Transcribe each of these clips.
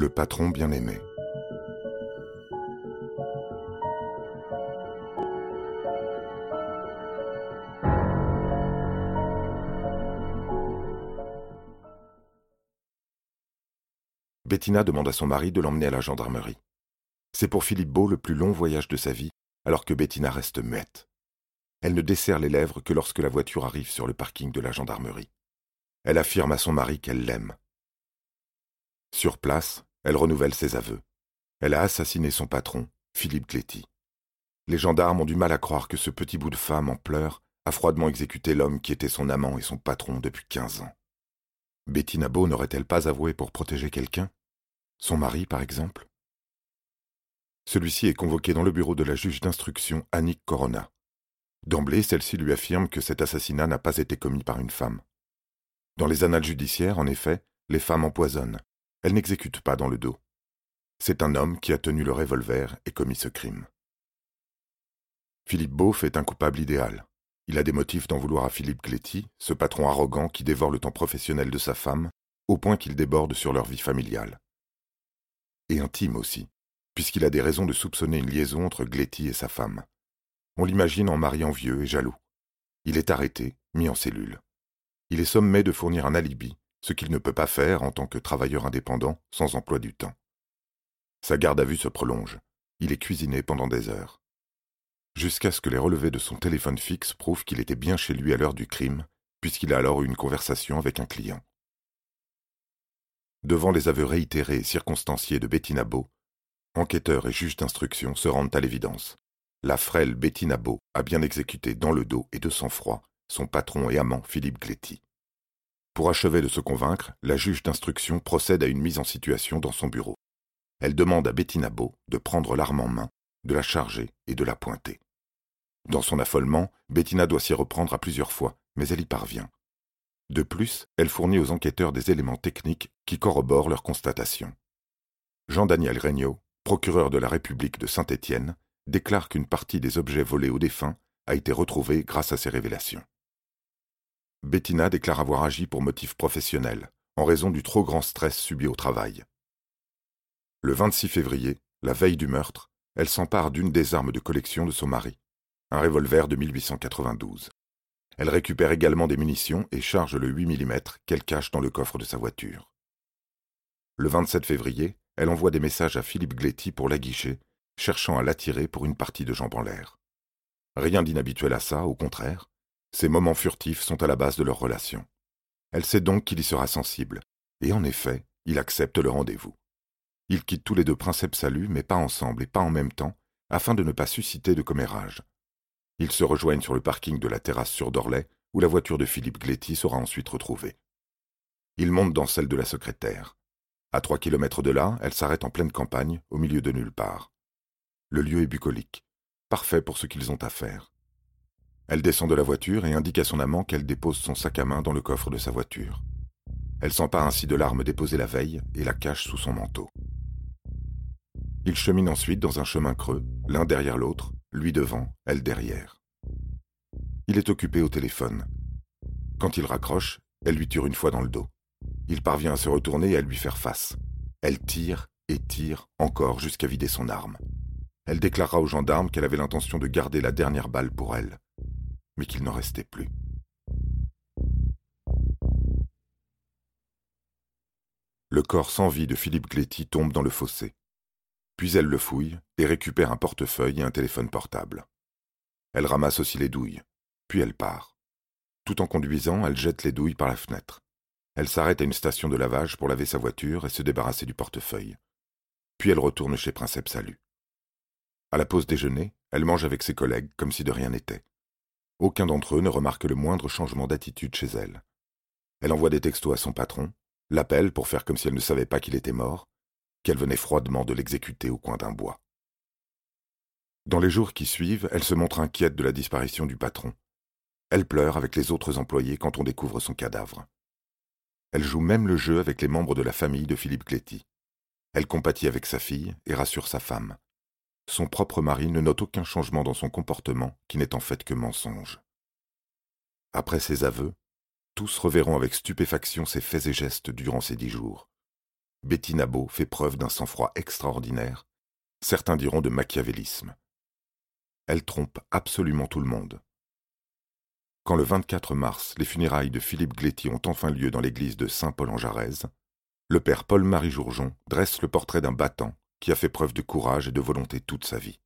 Le patron bien-aimé. Bettina demande à son mari de l'emmener à la gendarmerie. C'est pour Philippe Beau le plus long voyage de sa vie, alors que Bettina reste muette. Elle ne desserre les lèvres que lorsque la voiture arrive sur le parking de la gendarmerie. Elle affirme à son mari qu'elle l'aime. Sur place, elle renouvelle ses aveux. Elle a assassiné son patron, Philippe Gléty. Les gendarmes ont du mal à croire que ce petit bout de femme en pleurs a froidement exécuté l'homme qui était son amant et son patron depuis quinze ans. Bettina Beau n'aurait-elle pas avoué pour protéger quelqu'un? Son mari, par exemple? Celui-ci est convoqué dans le bureau de la juge d'instruction Annick Corona. D'emblée, celle-ci lui affirme que cet assassinat n'a pas été commis par une femme. Dans les annales judiciaires, en effet, les femmes empoisonnent. Elles n'exécutent pas dans le dos. C'est un homme qui a tenu le revolver et commis ce crime. Philippe Beauf est un coupable idéal. Il a des motifs d'en vouloir à Philippe Gléty, ce patron arrogant qui dévore le temps professionnel de sa femme, au point qu'il déborde sur leur vie familiale et intime aussi, puisqu'il a des raisons de soupçonner une liaison entre Gléty et sa femme. On l'imagine en mariant vieux et jaloux. Il est arrêté, mis en cellule. Il est sommé de fournir un alibi, ce qu'il ne peut pas faire en tant que travailleur indépendant sans emploi du temps. Sa garde à vue se prolonge. Il est cuisiné pendant des heures. Jusqu'à ce que les relevés de son téléphone fixe prouvent qu'il était bien chez lui à l'heure du crime, puisqu'il a alors eu une conversation avec un client. Devant les aveux réitérés et circonstanciés de Bettina Beau, enquêteurs et juges d'instruction se rendent à l'évidence. La frêle Bettina Beau a bien exécuté dans le dos et de sang-froid son patron et amant Philippe Gléty. Pour achever de se convaincre, la juge d'instruction procède à une mise en situation dans son bureau. Elle demande à Bettina Beau de prendre l'arme en main, de la charger et de la pointer. Dans son affolement, Bettina doit s'y reprendre à plusieurs fois, mais elle y parvient. De plus, elle fournit aux enquêteurs des éléments techniques qui corroborent leurs constatations. Jean-Daniel Regnault, procureur de la République de Saint-Étienne, déclare qu'une partie des objets volés aux défunts a été retrouvée grâce à ces révélations. Bettina déclare avoir agi pour motif professionnel, en raison du trop grand stress subi au travail. Le 26 février, la veille du meurtre, elle s'empare d'une des armes de collection de son mari, un revolver de 1892. Elle récupère également des munitions et charge le 8 mm qu'elle cache dans le coffre de sa voiture. Le 27 février, elle envoie des messages à Philippe Gléty pour l'aguicher, cherchant à l'attirer pour une partie de jambes en l'air. Rien d'inhabituel à ça, au contraire. Ces moments furtifs sont à la base de leur relation. Elle sait donc qu'il y sera sensible, et en effet, il accepte le rendez-vous. Ils quittent tous les deux Princeps Salut, mais pas ensemble et pas en même temps, afin de ne pas susciter de commérage. Ils se rejoignent sur le parking de la terrasse sur Dorlay, où la voiture de Philippe Gléty sera ensuite retrouvée. Ils montent dans celle de la secrétaire. À trois kilomètres de là, elle s'arrête en pleine campagne, au milieu de nulle part. Le lieu est bucolique, parfait pour ce qu'ils ont à faire. Elle descend de la voiture et indique à son amant qu'elle dépose son sac à main dans le coffre de sa voiture. Elle s'empare ainsi de l'arme déposée la veille et la cache sous son manteau. Ils cheminent ensuite dans un chemin creux, l'un derrière l'autre, lui devant, elle derrière. Il est occupé au téléphone. Quand il raccroche, elle lui tire une fois dans le dos. Il parvient à se retourner et à lui faire face. Elle tire et tire encore jusqu'à vider son arme. Elle déclara aux gendarmes qu'elle avait l'intention de garder la dernière balle pour elle, mais qu'il n'en restait plus. Le corps sans vie de Philippe Gléty tombe dans le fossé. Puis elle le fouille et récupère un portefeuille et un téléphone portable. Elle ramasse aussi les douilles, puis elle part. Tout en conduisant, elle jette les douilles par la fenêtre. Elle s'arrête à une station de lavage pour laver sa voiture et se débarrasser du portefeuille. Puis elle retourne chez Princeps Salut. À la pause déjeuner, elle mange avec ses collègues comme si de rien n'était. Aucun d'entre eux ne remarque le moindre changement d'attitude chez elle. Elle envoie des textos à son patron, l'appelle pour faire comme si elle ne savait pas qu'il était mort, qu'elle venait froidement de l'exécuter au coin d'un bois. Dans les jours qui suivent, elle se montre inquiète de la disparition du patron. Elle pleure avec les autres employés quand on découvre son cadavre. Elle joue même le jeu avec les membres de la famille de Philippe Cléty. Elle compatit avec sa fille et rassure sa femme. Son propre mari ne note aucun changement dans son comportement qui n'est en fait que mensonge. Après ses aveux, tous reverront avec stupéfaction ses faits et gestes durant ces dix jours. Bettina Beau fait preuve d'un sang-froid extraordinaire, certains diront de machiavélisme. Elle trompe absolument tout le monde. Quand le 24 mars, les funérailles de Philippe Gléty ont enfin lieu dans l'église de Saint-Paul-en-Jarez, le père Paul-Marie Jourjon dresse le portrait d'un battant qui a fait preuve de courage et de volonté toute sa vie.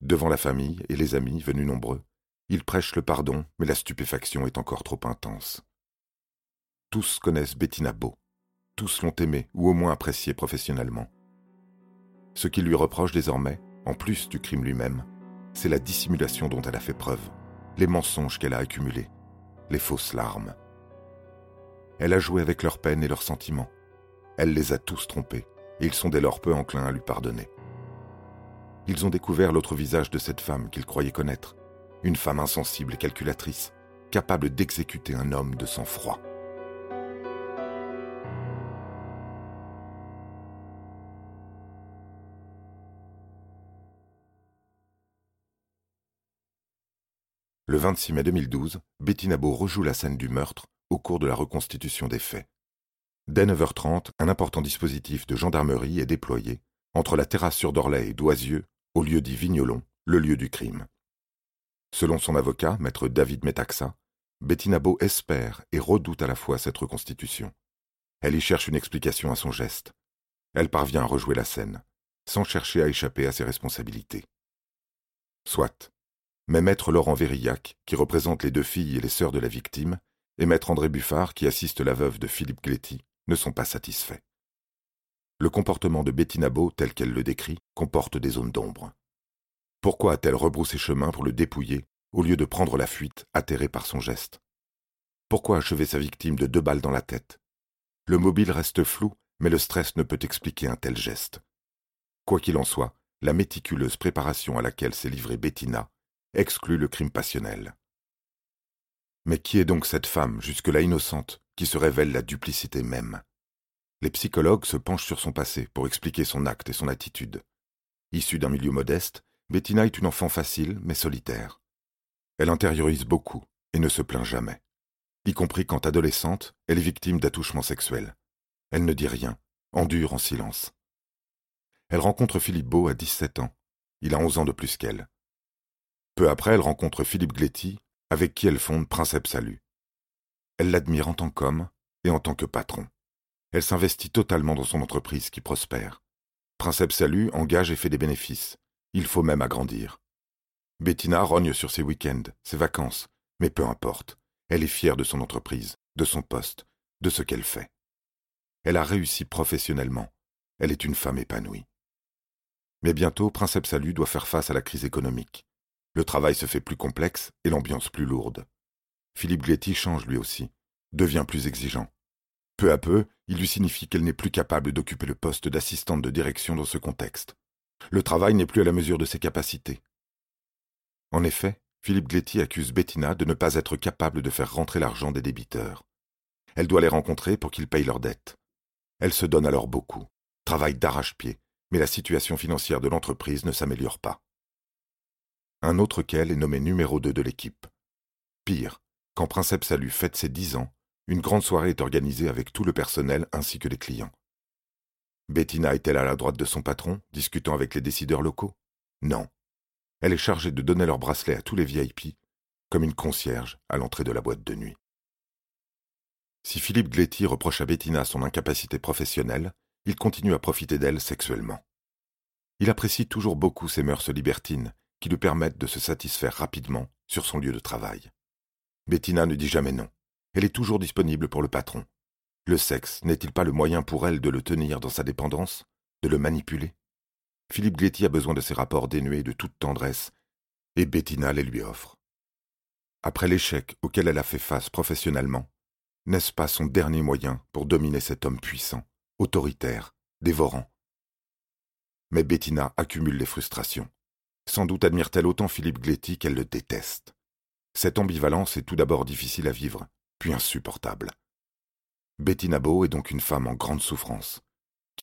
Devant la famille et les amis venus nombreux, il prêche le pardon, mais la stupéfaction est encore trop intense. Tous connaissent Bettina Beau, tous l'ont aimée ou au moins appréciée professionnellement. Ce qu'il lui reproche désormais, en plus du crime lui-même, c'est la dissimulation dont elle a fait preuve, les mensonges qu'elle a accumulés, les fausses larmes. Elle a joué avec leurs peines et leurs sentiments. Elle les a tous trompés, ils sont dès lors peu enclins à lui pardonner. Ils ont découvert l'autre visage de cette femme qu'ils croyaient connaître, une femme insensible et calculatrice, capable d'exécuter un homme de sang-froid. Le 26 mai 2012, Bettina Beau rejoue la scène du meurtre au cours de la reconstitution des faits. Dès 9h30, un important dispositif de gendarmerie est déployé entre la terrasse sur d'Orlay et Doisieux, au lieu dit Vignolon, le lieu du crime. Selon son avocat, maître David Metaxa, Bettina Beau espère et redoute à la fois cette reconstitution. Elle y cherche une explication à son geste. Elle parvient à rejouer la scène, sans chercher à échapper à ses responsabilités. Soit. Mais maître Laurent Vérillac, qui représente les deux filles et les sœurs de la victime, et maître André Buffard, qui assiste la veuve de Philippe Gléty, ne sont pas satisfaits. Le comportement de Bettina Beau, tel qu'elle le décrit, comporte des zones d'ombre. Pourquoi a-t-elle rebroussé chemin pour le dépouiller au lieu de prendre la fuite, atterrée par son geste? Pourquoi achever sa victime de deux balles dans la tête? Le mobile reste flou, mais le stress ne peut expliquer un tel geste. Quoi qu'il en soit, la méticuleuse préparation à laquelle s'est livrée Bettina exclut le crime passionnel. Mais qui est donc cette femme, jusque-là innocente, qui se révèle la duplicité même Les psychologues se penchent sur son passé pour expliquer son acte et son attitude. Issue d'un milieu modeste, Bettina est une enfant facile mais solitaire. Elle intériorise beaucoup et ne se plaint jamais. Y compris quand adolescente, elle est victime d'attouchements sexuels. Elle ne dit rien, endure en silence. Elle rencontre Philippe Beau à 17 ans. Il a 11 ans de plus qu'elle. Peu après, elle rencontre Philippe Gléty, avec qui elle fonde Princeps Salut. Elle l'admire en tant qu'homme et en tant que patron. Elle s'investit totalement dans son entreprise qui prospère. Princeps Salut engage et fait des bénéfices. Il faut même agrandir. Bettina rogne sur ses week-ends, ses vacances, mais peu importe. Elle est fière de son entreprise, de son poste, de ce qu'elle fait. Elle a réussi professionnellement. Elle est une femme épanouie. Mais bientôt, Princeps Salut doit faire face à la crise économique. Le travail se fait plus complexe et l'ambiance plus lourde. Philippe Gléty change lui aussi, devient plus exigeant. Peu à peu, il lui signifie qu'elle n'est plus capable d'occuper le poste d'assistante de direction dans ce contexte. Le travail n'est plus à la mesure de ses capacités. En effet, Philippe Gléty accuse Bettina de ne pas être capable de faire rentrer l'argent des débiteurs. Elle doit les rencontrer pour qu'ils payent leurs dettes. Elle se donne alors beaucoup, travaille d'arrache-pied, mais la situation financière de l'entreprise ne s'améliore pas un autre qu'elle est nommé numéro 2 de l'équipe. Pire, quand Princeps Salut fête ses dix ans, une grande soirée est organisée avec tout le personnel ainsi que les clients. Bettina est-elle à la droite de son patron, discutant avec les décideurs locaux? Non. Elle est chargée de donner leur bracelet à tous les VIP, comme une concierge à l'entrée de la boîte de nuit. Si Philippe Gléty reproche à Bettina son incapacité professionnelle, il continue à profiter d'elle sexuellement. Il apprécie toujours beaucoup ses mœurs libertines qui lui permettent de se satisfaire rapidement sur son lieu de travail. Bettina ne dit jamais non. Elle est toujours disponible pour le patron. Le sexe n'est-il pas le moyen pour elle de le tenir dans sa dépendance, de le manipuler? Philippe Gléty a besoin de ces rapports dénués de toute tendresse, et Bettina les lui offre. Après l'échec auquel elle a fait face professionnellement, n'est-ce pas son dernier moyen pour dominer cet homme puissant, autoritaire, dévorant? Mais Bettina accumule les frustrations. Sans doute admire-t-elle autant Philippe Gléty qu'elle le déteste. Cette ambivalence est tout d'abord difficile à vivre, puis insupportable. Bettina Beau est donc une femme en grande souffrance,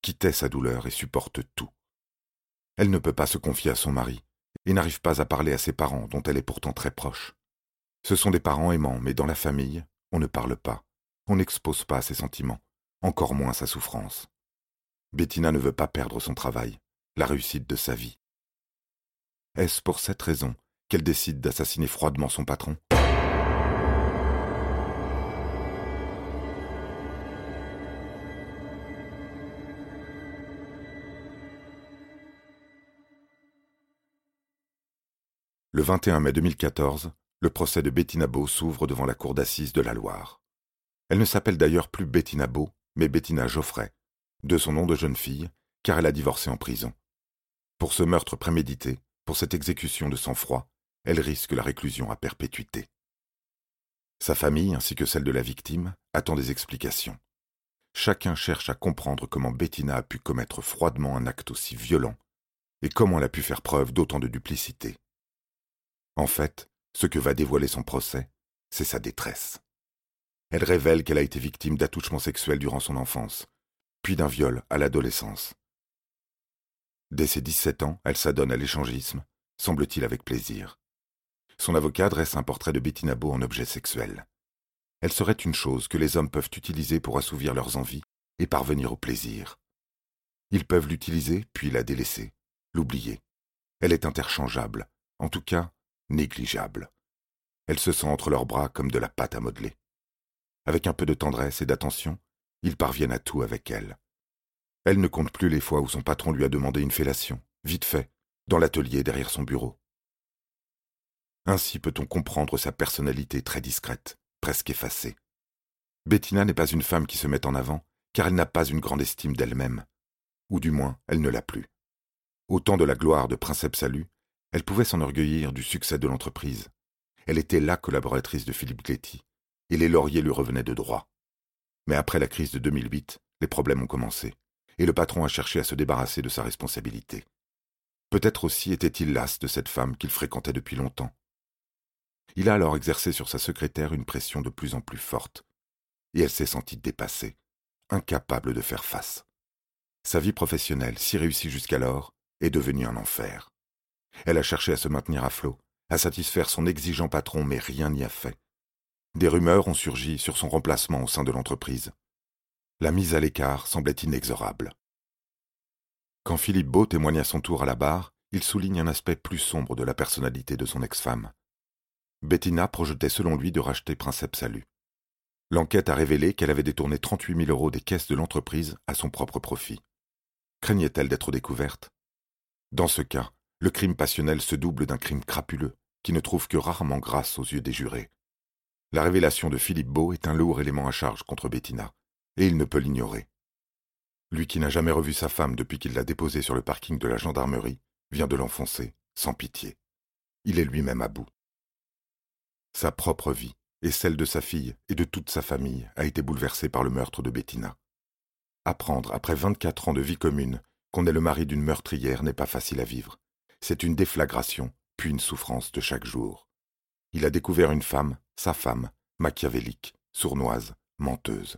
qui tait sa douleur et supporte tout. Elle ne peut pas se confier à son mari, et n'arrive pas à parler à ses parents dont elle est pourtant très proche. Ce sont des parents aimants, mais dans la famille, on ne parle pas, on n'expose pas ses sentiments, encore moins sa souffrance. Bettina ne veut pas perdre son travail, la réussite de sa vie. Est-ce pour cette raison qu'elle décide d'assassiner froidement son patron Le 21 mai 2014, le procès de Bettina Beau s'ouvre devant la cour d'assises de la Loire. Elle ne s'appelle d'ailleurs plus Bettina Beau, mais Bettina Geoffrey, de son nom de jeune fille, car elle a divorcé en prison. Pour ce meurtre prémédité, pour cette exécution de sang-froid, elle risque la réclusion à perpétuité. Sa famille, ainsi que celle de la victime, attend des explications. Chacun cherche à comprendre comment Bettina a pu commettre froidement un acte aussi violent, et comment elle a pu faire preuve d'autant de duplicité. En fait, ce que va dévoiler son procès, c'est sa détresse. Elle révèle qu'elle a été victime d'attouchements sexuels durant son enfance, puis d'un viol à l'adolescence. Dès ses 17 ans, elle s'adonne à l'échangisme, semble-t-il avec plaisir. Son avocat dresse un portrait de Bettina Beau en objet sexuel. Elle serait une chose que les hommes peuvent utiliser pour assouvir leurs envies et parvenir au plaisir. Ils peuvent l'utiliser puis la délaisser, l'oublier. Elle est interchangeable, en tout cas négligeable. Elle se sent entre leurs bras comme de la pâte à modeler. Avec un peu de tendresse et d'attention, ils parviennent à tout avec elle. Elle ne compte plus les fois où son patron lui a demandé une fellation, vite fait, dans l'atelier derrière son bureau. Ainsi peut-on comprendre sa personnalité très discrète, presque effacée. Bettina n'est pas une femme qui se met en avant, car elle n'a pas une grande estime d'elle-même, ou du moins elle ne l'a plus. Au temps de la gloire de Princeps Salut, elle pouvait s'enorgueillir du succès de l'entreprise. Elle était la collaboratrice de Philippe Gletti, et les lauriers lui revenaient de droit. Mais après la crise de 2008, les problèmes ont commencé, et le patron a cherché à se débarrasser de sa responsabilité. Peut-être aussi était-il las de cette femme qu'il fréquentait depuis longtemps. Il a alors exercé sur sa secrétaire une pression de plus en plus forte, et elle s'est sentie dépassée, incapable de faire face. Sa vie professionnelle, si réussie jusqu'alors, est devenue un enfer. Elle a cherché à se maintenir à flot, à satisfaire son exigeant patron, mais rien n'y a fait. Des rumeurs ont surgi sur son remplacement au sein de l'entreprise. La mise à l'écart semblait inexorable. Quand Philippe Beau témoigne à son tour à la barre, il souligne un aspect plus sombre de la personnalité de son ex-femme. Bettina projetait selon lui de racheter Princeps Salut. L'enquête a révélé qu'elle avait détourné 38 000 euros des caisses de l'entreprise à son propre profit. Craignait-elle d'être découverte? Dans ce cas, le crime passionnel se double d'un crime crapuleux, qui ne trouve que rarement grâce aux yeux des jurés. La révélation de Philippe Beau est un lourd élément à charge contre Bettina, et il ne peut l'ignorer. Lui qui n'a jamais revu sa femme depuis qu'il l'a déposée sur le parking de la gendarmerie, vient de l'enfoncer, sans pitié. Il est lui-même à bout. Sa propre vie, et celle de sa fille et de toute sa famille, a été bouleversée par le meurtre de Bettina. Apprendre, après vingt-quatre ans de vie commune, qu'on est le mari d'une meurtrière n'est pas facile à vivre, c'est une déflagration, puis une souffrance de chaque jour. Il a découvert une femme, sa femme, machiavélique, sournoise, menteuse.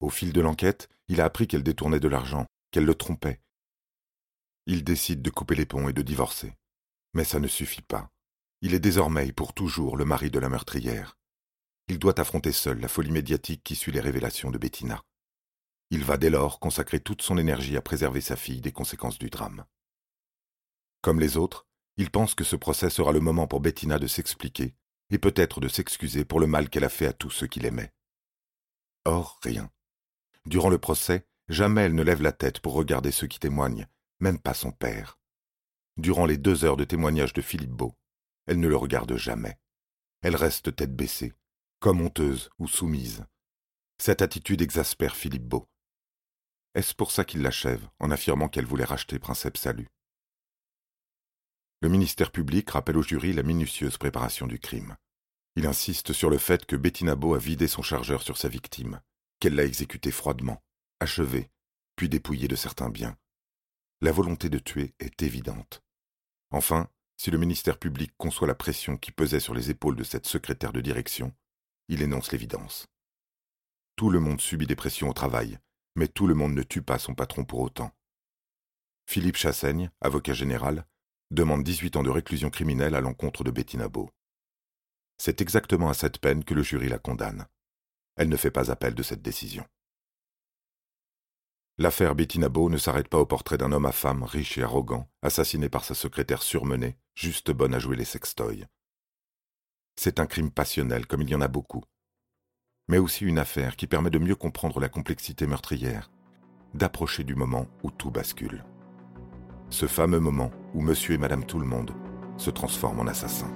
Au fil de l'enquête, il a appris qu'elle détournait de l'argent, qu'elle le trompait. Il décide de couper les ponts et de divorcer. Mais ça ne suffit pas. Il est désormais pour toujours le mari de la meurtrière. Il doit affronter seul la folie médiatique qui suit les révélations de Bettina. Il va dès lors consacrer toute son énergie à préserver sa fille des conséquences du drame. Comme les autres, il pense que ce procès sera le moment pour Bettina de s'expliquer et peut-être de s'excuser pour le mal qu'elle a fait à tous ceux qui l'aimaient. Or, rien. Durant le procès, jamais elle ne lève la tête pour regarder ceux qui témoignent, même pas son père. Durant les deux heures de témoignage de Philippe Beau, elle ne le regarde jamais. Elle reste tête baissée, comme honteuse ou soumise. Cette attitude exaspère Philippe Beau. Est-ce pour ça qu'il l'achève en affirmant qu'elle voulait racheter Princeps Salut? Le ministère public rappelle au jury la minutieuse préparation du crime. Il insiste sur le fait que Bettina Beau a vidé son chargeur sur sa victime, qu'elle l'a exécuté froidement, achevé, puis dépouillé de certains biens. La volonté de tuer est évidente. Enfin, si le ministère public conçoit la pression qui pesait sur les épaules de cette secrétaire de direction, il énonce l'évidence. Tout le monde subit des pressions au travail, mais tout le monde ne tue pas son patron pour autant. Philippe Chassaigne, avocat général, demande 18 ans de réclusion criminelle à l'encontre de Bettina Beau. C'est exactement à cette peine que le jury la condamne. Elle ne fait pas appel de cette décision. L'affaire Bettina Beau ne s'arrête pas au portrait d'un homme à femme riche et arrogant, assassiné par sa secrétaire surmenée, juste bonne à jouer les sextoys. C'est un crime passionnel, comme il y en a beaucoup. Mais aussi une affaire qui permet de mieux comprendre la complexité meurtrière, d'approcher du moment où tout bascule. Ce fameux moment où monsieur et madame tout le monde se transforment en assassins.